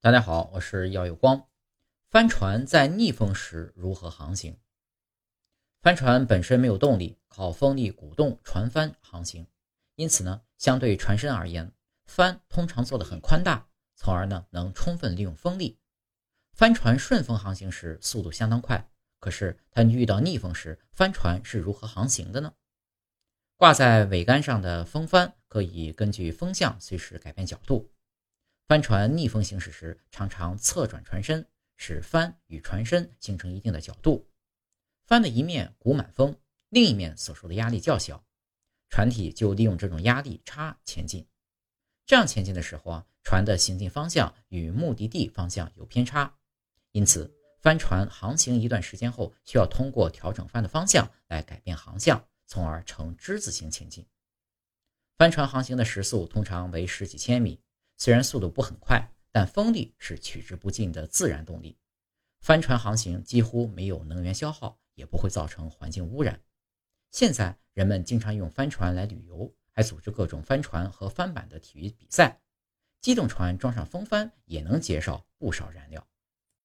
大家好，我是耀有光。帆船在逆风时如何航行？帆船本身没有动力，靠风力鼓动船帆航行，因此呢，相对船身而言，帆通常做得很宽大，从而呢能充分利用风力。帆船顺风航行时速度相当快，可是它遇到逆风时，帆船是如何航行的呢？挂在桅杆上的风帆可以根据风向随时改变角度。帆船逆风行驶时，常常侧转船身，使帆与船身形成一定的角度。帆的一面鼓满风，另一面所受的压力较小，船体就利用这种压力差前进。这样前进的时候啊，船的行进方向与目的地方向有偏差，因此帆船航行一段时间后，需要通过调整帆的方向来改变航向，从而呈之字形前进。帆船航行的时速通常为十几千米。虽然速度不很快，但风力是取之不尽的自然动力。帆船航行几乎没有能源消耗，也不会造成环境污染。现在人们经常用帆船来旅游，还组织各种帆船和帆板的体育比赛。机动船装上风帆，也能减少不少燃料。